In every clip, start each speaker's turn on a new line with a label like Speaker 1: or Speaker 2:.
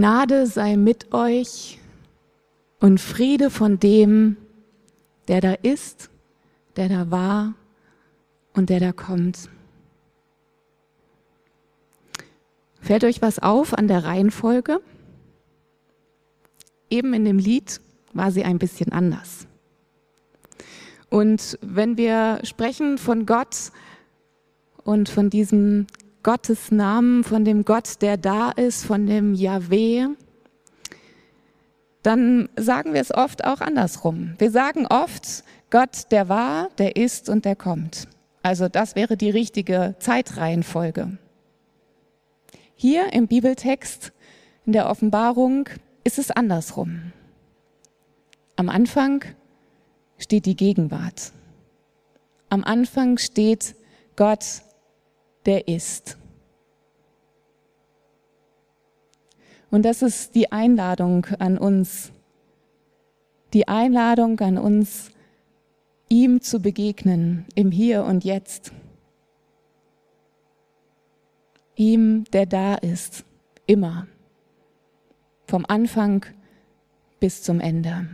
Speaker 1: Gnade sei mit euch und Friede von dem, der da ist, der da war und der da kommt. Fällt euch was auf an der Reihenfolge? Eben in dem Lied war sie ein bisschen anders. Und wenn wir sprechen von Gott und von diesem Gottes Namen, von dem Gott, der da ist, von dem Yahweh, dann sagen wir es oft auch andersrum. Wir sagen oft, Gott, der war, der ist und der kommt. Also das wäre die richtige Zeitreihenfolge. Hier im Bibeltext, in der Offenbarung, ist es andersrum. Am Anfang steht die Gegenwart. Am Anfang steht Gott, der ist. Und das ist die Einladung an uns, die Einladung an uns, ihm zu begegnen im Hier und Jetzt. Ihm, der da ist, immer, vom Anfang bis zum Ende.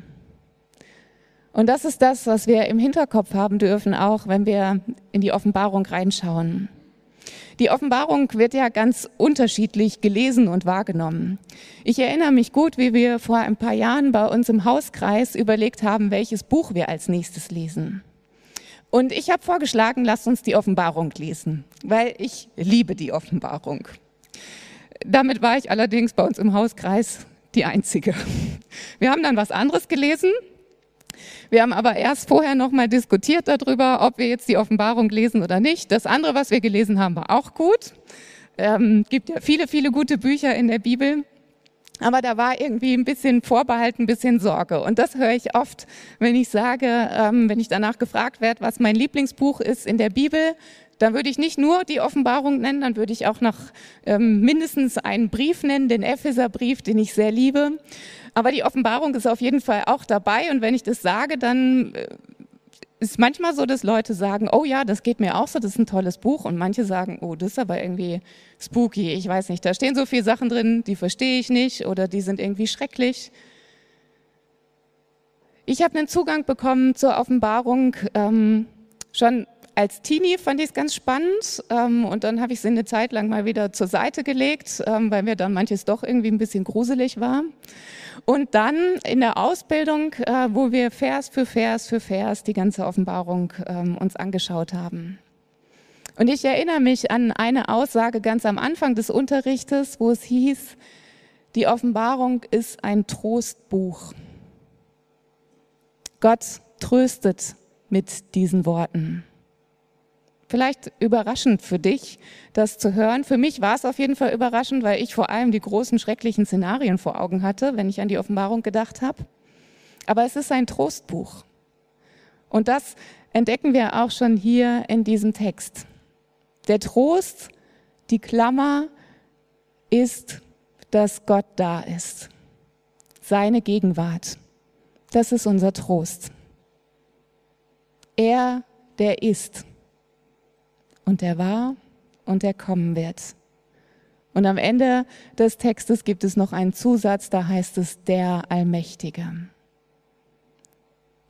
Speaker 1: Und das ist das, was wir im Hinterkopf haben dürfen, auch wenn wir in die Offenbarung reinschauen. Die Offenbarung wird ja ganz unterschiedlich gelesen und wahrgenommen. Ich erinnere mich gut, wie wir vor ein paar Jahren bei uns im Hauskreis überlegt haben, welches Buch wir als nächstes lesen. Und ich habe vorgeschlagen, lasst uns die Offenbarung lesen, weil ich liebe die Offenbarung. Damit war ich allerdings bei uns im Hauskreis die Einzige. Wir haben dann was anderes gelesen, wir haben aber erst vorher nochmal diskutiert darüber, ob wir jetzt die Offenbarung lesen oder nicht. Das andere, was wir gelesen haben, war auch gut. Ähm, gibt ja viele, viele gute Bücher in der Bibel. Aber da war irgendwie ein bisschen Vorbehalt, ein bisschen Sorge. Und das höre ich oft, wenn ich sage, ähm, wenn ich danach gefragt werde, was mein Lieblingsbuch ist in der Bibel, dann würde ich nicht nur die Offenbarung nennen, dann würde ich auch noch ähm, mindestens einen Brief nennen, den Epheserbrief, den ich sehr liebe. Aber die Offenbarung ist auf jeden Fall auch dabei. Und wenn ich das sage, dann äh, ist manchmal so, dass Leute sagen, oh ja, das geht mir auch so, das ist ein tolles Buch. Und manche sagen, oh, das ist aber irgendwie spooky, ich weiß nicht, da stehen so viele Sachen drin, die verstehe ich nicht oder die sind irgendwie schrecklich. Ich habe einen Zugang bekommen zur Offenbarung ähm, schon als Teenie fand ich es ganz spannend ähm, und dann habe ich sie eine Zeit lang mal wieder zur Seite gelegt, ähm, weil mir dann manches doch irgendwie ein bisschen gruselig war. Und dann in der Ausbildung, äh, wo wir Vers für Vers für Vers die ganze Offenbarung ähm, uns angeschaut haben. Und ich erinnere mich an eine Aussage ganz am Anfang des Unterrichtes, wo es hieß, die Offenbarung ist ein Trostbuch. Gott tröstet mit diesen Worten. Vielleicht überraschend für dich, das zu hören. Für mich war es auf jeden Fall überraschend, weil ich vor allem die großen schrecklichen Szenarien vor Augen hatte, wenn ich an die Offenbarung gedacht habe. Aber es ist ein Trostbuch. Und das entdecken wir auch schon hier in diesem Text. Der Trost, die Klammer ist, dass Gott da ist. Seine Gegenwart. Das ist unser Trost. Er, der ist und der war und der kommen wird. Und am Ende des Textes gibt es noch einen Zusatz, da heißt es der Allmächtige.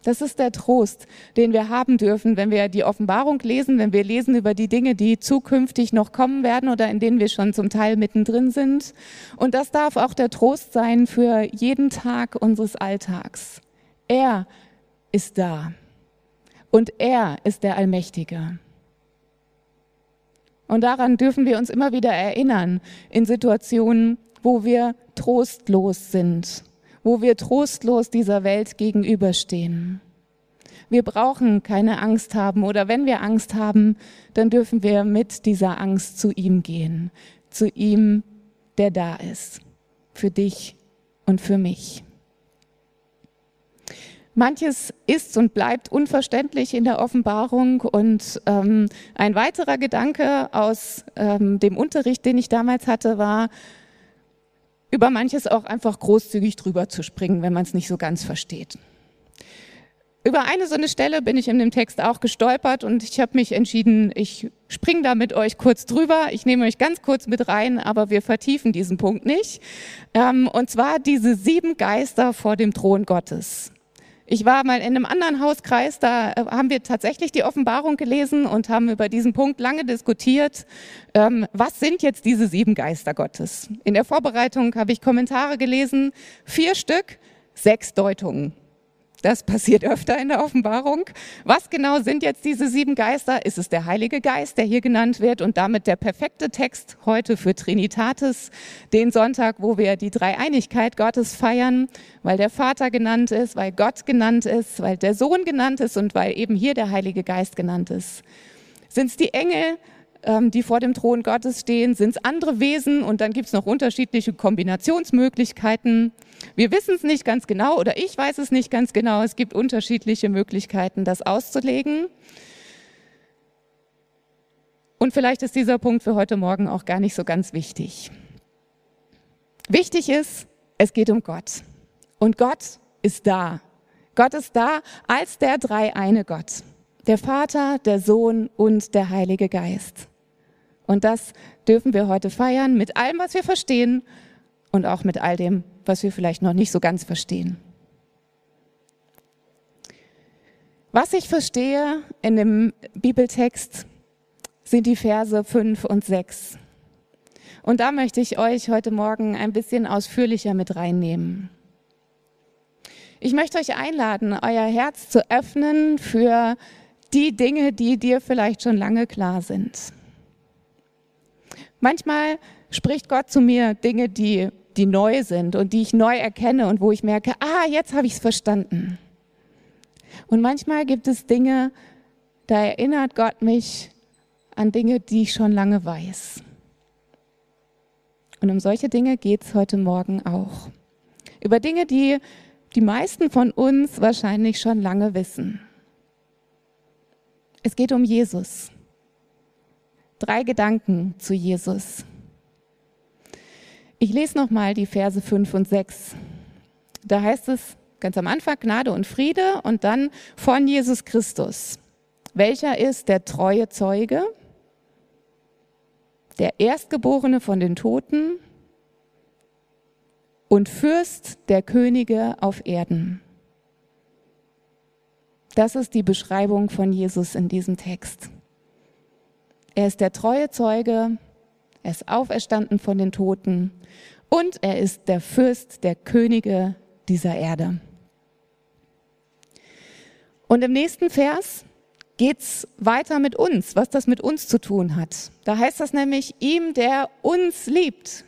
Speaker 1: Das ist der Trost, den wir haben dürfen, wenn wir die Offenbarung lesen, wenn wir lesen über die Dinge, die zukünftig noch kommen werden oder in denen wir schon zum Teil mittendrin sind. Und das darf auch der Trost sein für jeden Tag unseres Alltags. Er ist da und er ist der Allmächtige. Und daran dürfen wir uns immer wieder erinnern in Situationen, wo wir trostlos sind, wo wir trostlos dieser Welt gegenüberstehen. Wir brauchen keine Angst haben oder wenn wir Angst haben, dann dürfen wir mit dieser Angst zu ihm gehen, zu ihm, der da ist. Für dich und für mich. Manches ist und bleibt unverständlich in der Offenbarung und ähm, ein weiterer Gedanke aus ähm, dem Unterricht, den ich damals hatte, war, über manches auch einfach großzügig drüber zu springen, wenn man es nicht so ganz versteht. Über eine so eine Stelle bin ich in dem Text auch gestolpert und ich habe mich entschieden, ich springe da mit euch kurz drüber. Ich nehme euch ganz kurz mit rein, aber wir vertiefen diesen Punkt nicht. Ähm, und zwar diese sieben Geister vor dem Thron Gottes. Ich war mal in einem anderen Hauskreis, da äh, haben wir tatsächlich die Offenbarung gelesen und haben über diesen Punkt lange diskutiert. Ähm, was sind jetzt diese sieben Geister Gottes? In der Vorbereitung habe ich Kommentare gelesen, vier Stück, sechs Deutungen. Das passiert öfter in der Offenbarung. Was genau sind jetzt diese sieben Geister? Ist es der Heilige Geist, der hier genannt wird und damit der perfekte Text heute für Trinitatis, den Sonntag, wo wir die Dreieinigkeit Gottes feiern, weil der Vater genannt ist, weil Gott genannt ist, weil der Sohn genannt ist und weil eben hier der Heilige Geist genannt ist. Sind es die Engel? Ähm, die vor dem Thron Gottes stehen? Sind es andere Wesen? Und dann gibt es noch unterschiedliche Kombinationsmöglichkeiten. Wir wissen es nicht ganz genau oder ich weiß es nicht ganz genau. Es gibt unterschiedliche Möglichkeiten, das auszulegen. Und vielleicht ist dieser Punkt für heute Morgen auch gar nicht so ganz wichtig. Wichtig ist, es geht um Gott. Und Gott ist da. Gott ist da als der dreieine Gott. Der Vater, der Sohn und der Heilige Geist. Und das dürfen wir heute feiern mit allem, was wir verstehen und auch mit all dem, was wir vielleicht noch nicht so ganz verstehen. Was ich verstehe in dem Bibeltext sind die Verse 5 und 6. Und da möchte ich euch heute Morgen ein bisschen ausführlicher mit reinnehmen. Ich möchte euch einladen, euer Herz zu öffnen für die Dinge, die dir vielleicht schon lange klar sind. Manchmal spricht Gott zu mir Dinge, die, die neu sind und die ich neu erkenne und wo ich merke, ah, jetzt habe ich es verstanden. Und manchmal gibt es Dinge, da erinnert Gott mich an Dinge, die ich schon lange weiß. Und um solche Dinge geht es heute Morgen auch. Über Dinge, die die meisten von uns wahrscheinlich schon lange wissen. Es geht um Jesus. Drei Gedanken zu Jesus. Ich lese nochmal die Verse 5 und 6. Da heißt es ganz am Anfang Gnade und Friede und dann von Jesus Christus. Welcher ist der treue Zeuge, der Erstgeborene von den Toten und Fürst der Könige auf Erden. Das ist die Beschreibung von Jesus in diesem Text. Er ist der treue Zeuge, er ist auferstanden von den Toten und er ist der Fürst der Könige dieser Erde. Und im nächsten Vers geht's weiter mit uns, was das mit uns zu tun hat. Da heißt das nämlich, ihm, der uns liebt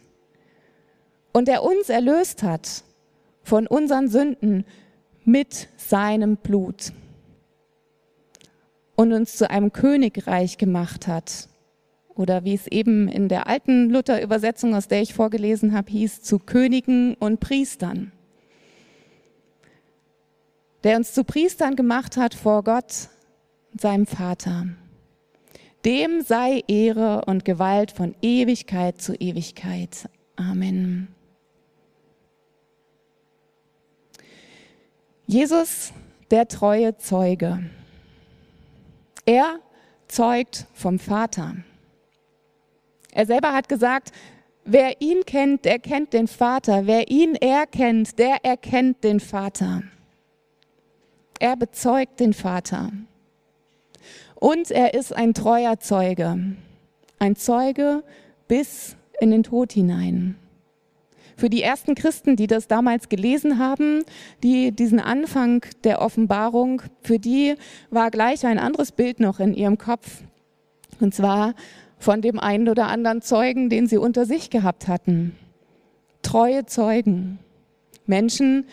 Speaker 1: und der uns erlöst hat von unseren Sünden mit seinem Blut und uns zu einem Königreich gemacht hat. Oder wie es eben in der alten Luther-Übersetzung, aus der ich vorgelesen habe, hieß, zu Königen und Priestern. Der uns zu Priestern gemacht hat vor Gott, seinem Vater. Dem sei Ehre und Gewalt von Ewigkeit zu Ewigkeit. Amen. Jesus, der treue Zeuge. Er zeugt vom Vater. Er selber hat gesagt, wer ihn kennt, der kennt den Vater. Wer ihn erkennt, der erkennt den Vater. Er bezeugt den Vater. Und er ist ein treuer Zeuge. Ein Zeuge bis in den Tod hinein für die ersten Christen, die das damals gelesen haben, die diesen Anfang der Offenbarung, für die war gleich ein anderes Bild noch in ihrem Kopf. Und zwar von dem einen oder anderen Zeugen, den sie unter sich gehabt hatten. Treue Zeugen. Menschen,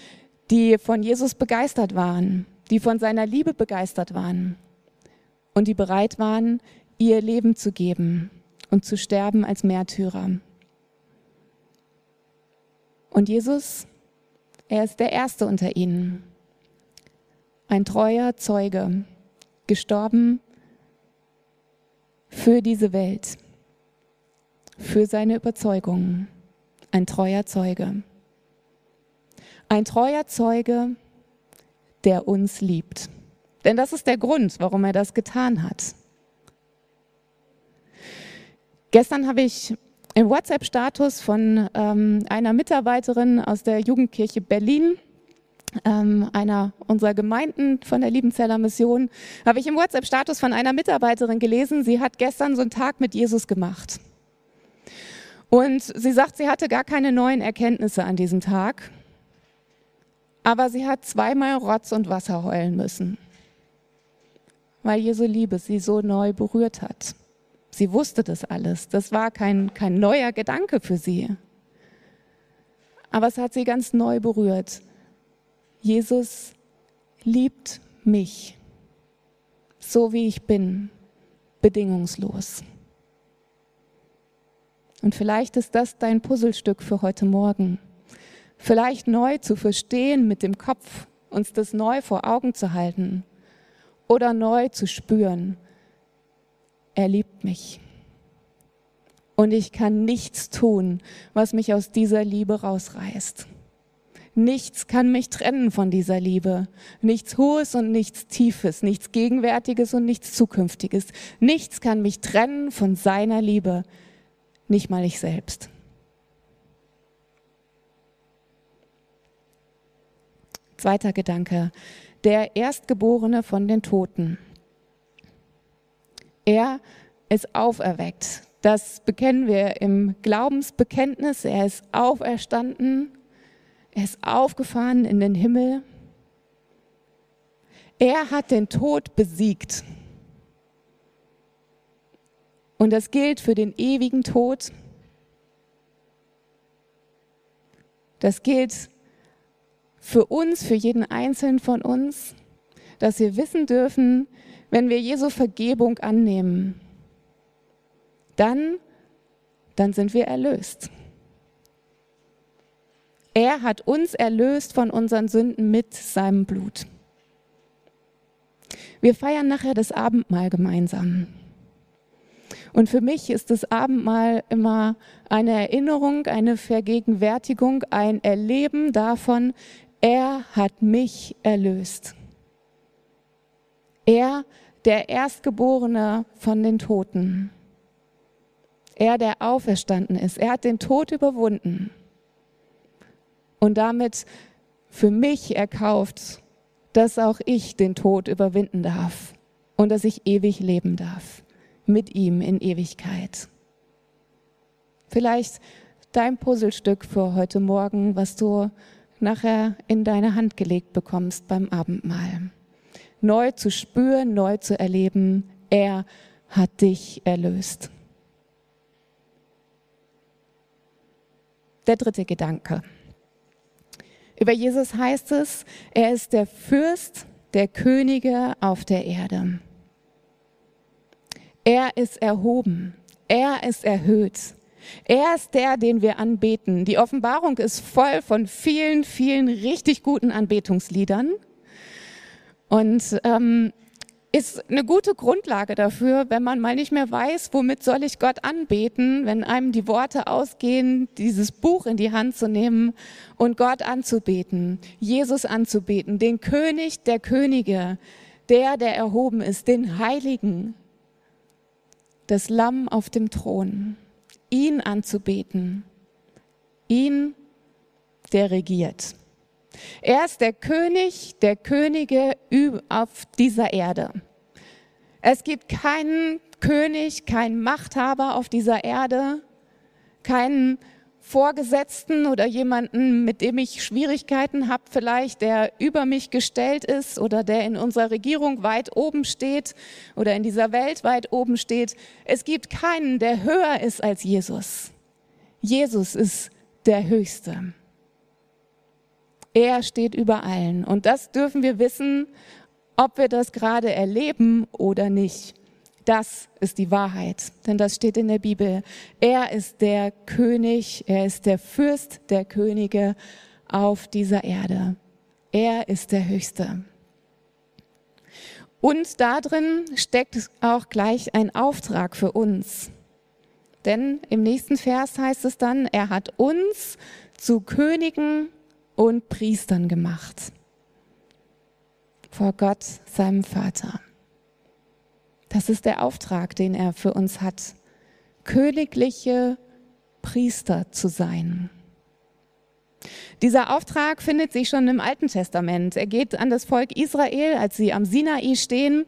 Speaker 1: die von Jesus begeistert waren, die von seiner Liebe begeistert waren und die bereit waren, ihr Leben zu geben und zu sterben als Märtyrer. Und Jesus, er ist der Erste unter ihnen. Ein treuer Zeuge, gestorben für diese Welt, für seine Überzeugungen. Ein treuer Zeuge. Ein treuer Zeuge, der uns liebt. Denn das ist der Grund, warum er das getan hat. Gestern habe ich im WhatsApp-Status von ähm, einer Mitarbeiterin aus der Jugendkirche Berlin, ähm, einer unserer Gemeinden von der Liebenzeller Mission, habe ich im WhatsApp-Status von einer Mitarbeiterin gelesen, sie hat gestern so einen Tag mit Jesus gemacht. Und sie sagt, sie hatte gar keine neuen Erkenntnisse an diesem Tag, aber sie hat zweimal Rotz und Wasser heulen müssen, weil Jesu Liebe sie so neu berührt hat. Sie wusste das alles. Das war kein, kein neuer Gedanke für sie. Aber es hat sie ganz neu berührt. Jesus liebt mich, so wie ich bin, bedingungslos. Und vielleicht ist das dein Puzzlestück für heute Morgen. Vielleicht neu zu verstehen mit dem Kopf, uns das neu vor Augen zu halten oder neu zu spüren, er liebt mich. Und ich kann nichts tun, was mich aus dieser Liebe rausreißt. Nichts kann mich trennen von dieser Liebe. Nichts Hohes und nichts Tiefes, nichts Gegenwärtiges und nichts Zukünftiges. Nichts kann mich trennen von seiner Liebe. Nicht mal ich selbst. Zweiter Gedanke. Der Erstgeborene von den Toten. Er ist auferweckt. Das bekennen wir im Glaubensbekenntnis. Er ist auferstanden. Er ist aufgefahren in den Himmel. Er hat den Tod besiegt. Und das gilt für den ewigen Tod. Das gilt für uns, für jeden Einzelnen von uns, dass wir wissen dürfen, wenn wir Jesu Vergebung annehmen, dann, dann sind wir erlöst. Er hat uns erlöst von unseren Sünden mit seinem Blut. Wir feiern nachher das Abendmahl gemeinsam. Und für mich ist das Abendmahl immer eine Erinnerung, eine Vergegenwärtigung, ein Erleben davon, er hat mich erlöst. Er, der Erstgeborene von den Toten. Er, der auferstanden ist. Er hat den Tod überwunden und damit für mich erkauft, dass auch ich den Tod überwinden darf und dass ich ewig leben darf mit ihm in Ewigkeit. Vielleicht dein Puzzlestück für heute Morgen, was du nachher in deine Hand gelegt bekommst beim Abendmahl neu zu spüren, neu zu erleben, er hat dich erlöst. Der dritte Gedanke. Über Jesus heißt es, er ist der Fürst der Könige auf der Erde. Er ist erhoben, er ist erhöht. Er ist der, den wir anbeten. Die Offenbarung ist voll von vielen, vielen richtig guten Anbetungsliedern. Und ähm, ist eine gute Grundlage dafür, wenn man mal nicht mehr weiß, womit soll ich Gott anbeten, wenn einem die Worte ausgehen, dieses Buch in die Hand zu nehmen und Gott anzubeten, Jesus anzubeten, den König der Könige, der, der erhoben ist, den Heiligen, das Lamm auf dem Thron, ihn anzubeten, ihn, der regiert. Er ist der König der Könige auf dieser Erde. Es gibt keinen König, keinen Machthaber auf dieser Erde, keinen Vorgesetzten oder jemanden, mit dem ich Schwierigkeiten habe, vielleicht der über mich gestellt ist oder der in unserer Regierung weit oben steht oder in dieser Welt weit oben steht. Es gibt keinen, der höher ist als Jesus. Jesus ist der Höchste. Er steht über allen. Und das dürfen wir wissen, ob wir das gerade erleben oder nicht. Das ist die Wahrheit, denn das steht in der Bibel. Er ist der König, er ist der Fürst der Könige auf dieser Erde. Er ist der Höchste. Und darin steckt auch gleich ein Auftrag für uns. Denn im nächsten Vers heißt es dann, er hat uns zu Königen und Priestern gemacht. Vor Gott, seinem Vater. Das ist der Auftrag, den er für uns hat. Königliche Priester zu sein. Dieser Auftrag findet sich schon im Alten Testament. Er geht an das Volk Israel, als sie am Sinai stehen.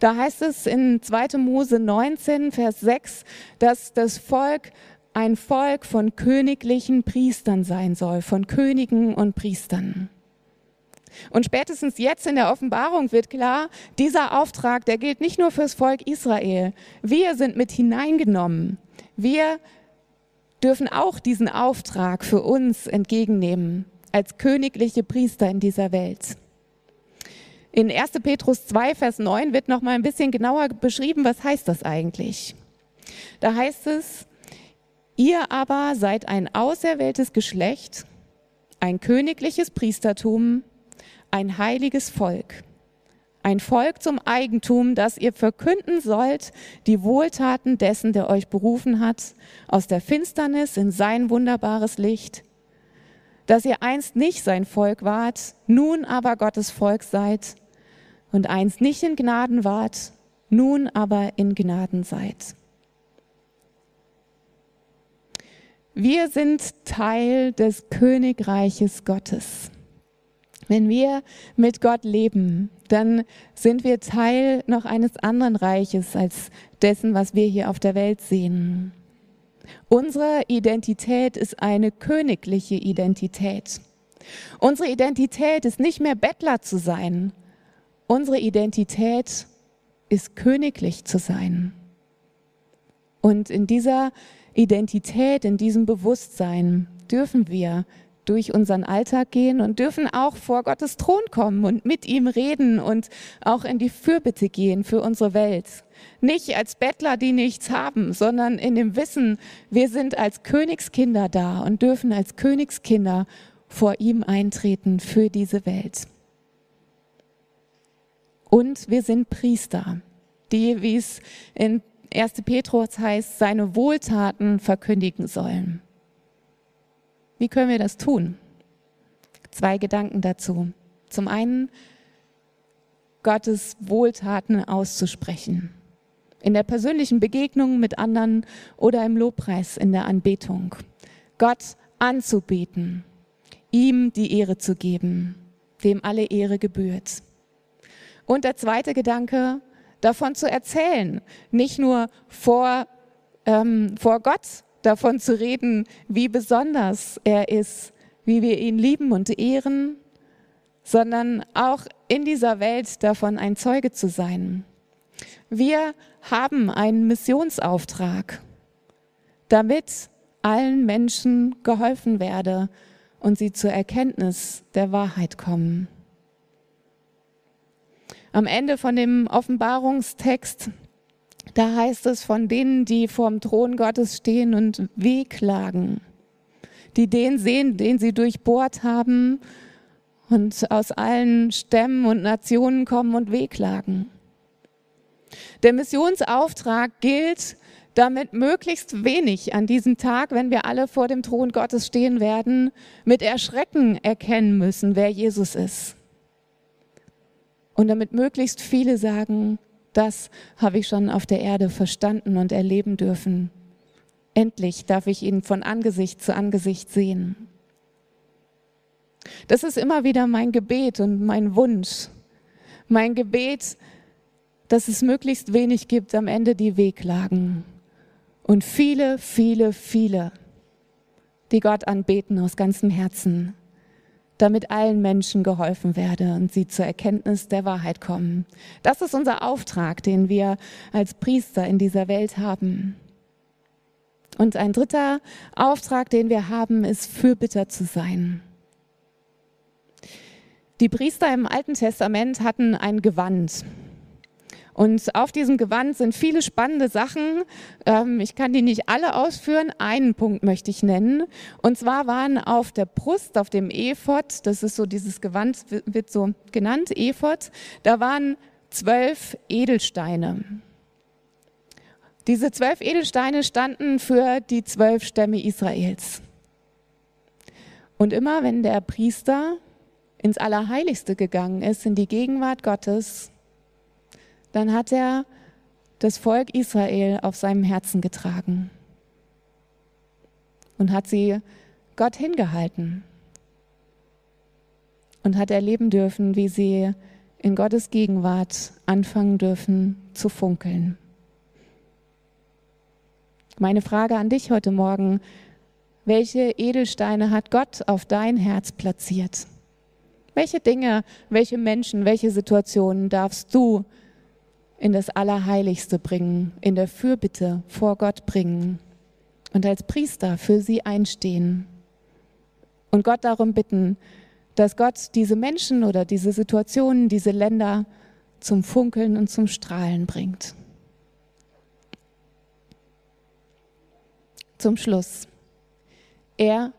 Speaker 1: Da heißt es in 2. Mose 19, Vers 6, dass das Volk ein Volk von königlichen Priestern sein soll, von Königen und Priestern. Und spätestens jetzt in der Offenbarung wird klar, dieser Auftrag, der gilt nicht nur fürs Volk Israel. Wir sind mit hineingenommen. Wir dürfen auch diesen Auftrag für uns entgegennehmen als königliche Priester in dieser Welt. In 1. Petrus 2, Vers 9 wird noch mal ein bisschen genauer beschrieben, was heißt das eigentlich? Da heißt es, ihr aber seid ein auserwähltes Geschlecht, ein königliches Priestertum, ein heiliges Volk, ein Volk zum Eigentum, das ihr verkünden sollt, die Wohltaten dessen, der euch berufen hat, aus der Finsternis in sein wunderbares Licht, dass ihr einst nicht sein Volk wart, nun aber Gottes Volk seid, und einst nicht in Gnaden wart, nun aber in Gnaden seid. Wir sind Teil des Königreiches Gottes. Wenn wir mit Gott leben, dann sind wir Teil noch eines anderen Reiches als dessen, was wir hier auf der Welt sehen. Unsere Identität ist eine königliche Identität. Unsere Identität ist nicht mehr Bettler zu sein. Unsere Identität ist königlich zu sein. Und in dieser Identität, in diesem Bewusstsein dürfen wir durch unseren Alltag gehen und dürfen auch vor Gottes Thron kommen und mit ihm reden und auch in die Fürbitte gehen für unsere Welt. Nicht als Bettler, die nichts haben, sondern in dem Wissen, wir sind als Königskinder da und dürfen als Königskinder vor ihm eintreten für diese Welt. Und wir sind Priester, die, wie es in 1. Petrus heißt, seine Wohltaten verkündigen sollen. Wie können wir das tun? Zwei Gedanken dazu. Zum einen, Gottes Wohltaten auszusprechen. In der persönlichen Begegnung mit anderen oder im Lobpreis in der Anbetung. Gott anzubeten, ihm die Ehre zu geben, dem alle Ehre gebührt. Und der zweite Gedanke, davon zu erzählen, nicht nur vor, ähm, vor Gott davon zu reden, wie besonders er ist, wie wir ihn lieben und ehren, sondern auch in dieser Welt davon ein Zeuge zu sein. Wir haben einen Missionsauftrag, damit allen Menschen geholfen werde und sie zur Erkenntnis der Wahrheit kommen. Am Ende von dem Offenbarungstext da heißt es von denen, die vorm Thron Gottes stehen und wehklagen, die den sehen, den sie durchbohrt haben und aus allen Stämmen und Nationen kommen und wehklagen. Der Missionsauftrag gilt, damit möglichst wenig an diesem Tag, wenn wir alle vor dem Thron Gottes stehen werden, mit Erschrecken erkennen müssen, wer Jesus ist. Und damit möglichst viele sagen, das habe ich schon auf der Erde verstanden und erleben dürfen. Endlich darf ich ihn von Angesicht zu Angesicht sehen. Das ist immer wieder mein Gebet und mein Wunsch. Mein Gebet, dass es möglichst wenig gibt am Ende, die Weglagen. Und viele, viele, viele, die Gott anbeten aus ganzem Herzen damit allen Menschen geholfen werde und sie zur Erkenntnis der Wahrheit kommen. Das ist unser Auftrag, den wir als Priester in dieser Welt haben. Und ein dritter Auftrag, den wir haben, ist Fürbitter zu sein. Die Priester im Alten Testament hatten ein Gewand. Und auf diesem Gewand sind viele spannende Sachen. Ähm, ich kann die nicht alle ausführen. Einen Punkt möchte ich nennen. Und zwar waren auf der Brust, auf dem Ephod, das ist so dieses Gewand, wird so genannt, Ephod, da waren zwölf Edelsteine. Diese zwölf Edelsteine standen für die zwölf Stämme Israels. Und immer wenn der Priester ins Allerheiligste gegangen ist, in die Gegenwart Gottes, dann hat er das Volk Israel auf seinem Herzen getragen und hat sie Gott hingehalten und hat erleben dürfen, wie sie in Gottes Gegenwart anfangen dürfen zu funkeln. Meine Frage an dich heute Morgen, welche Edelsteine hat Gott auf dein Herz platziert? Welche Dinge, welche Menschen, welche Situationen darfst du in das Allerheiligste bringen, in der Fürbitte vor Gott bringen und als Priester für sie einstehen und Gott darum bitten, dass Gott diese Menschen oder diese Situationen, diese Länder zum Funkeln und zum Strahlen bringt. Zum Schluss. Er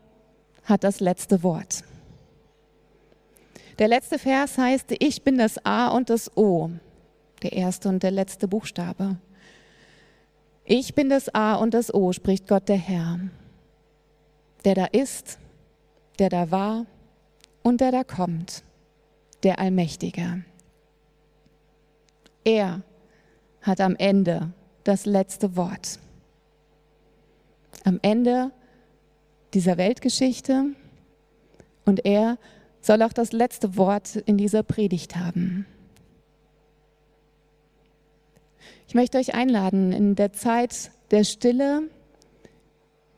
Speaker 1: hat das letzte Wort. Der letzte Vers heißt, ich bin das A und das O, der erste und der letzte Buchstabe. Ich bin das A und das O, spricht Gott der Herr, der da ist, der da war und der da kommt, der Allmächtige. Er hat am Ende das letzte Wort. Am Ende dieser Weltgeschichte und er soll auch das letzte Wort in dieser Predigt haben. Ich möchte euch einladen, in der Zeit der Stille,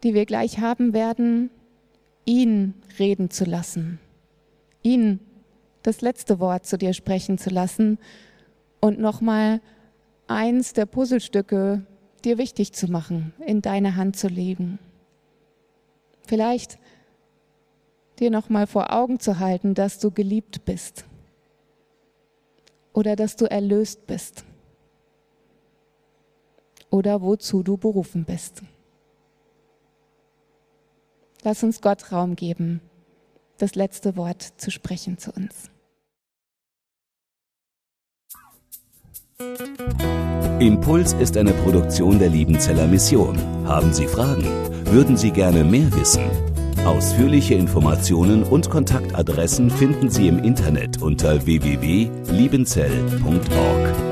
Speaker 1: die wir gleich haben werden, ihn reden zu lassen ihn das letzte Wort zu dir sprechen zu lassen und nochmal eins der Puzzlestücke dir wichtig zu machen, in deine Hand zu legen. Vielleicht dir nochmal vor Augen zu halten, dass du geliebt bist oder dass du erlöst bist oder wozu du berufen bist. Lass uns Gott Raum geben das letzte Wort zu sprechen zu uns.
Speaker 2: Impuls ist eine Produktion der Liebenzeller Mission. Haben Sie Fragen? Würden Sie gerne mehr wissen? Ausführliche Informationen und Kontaktadressen finden Sie im Internet unter www.liebenzell.org.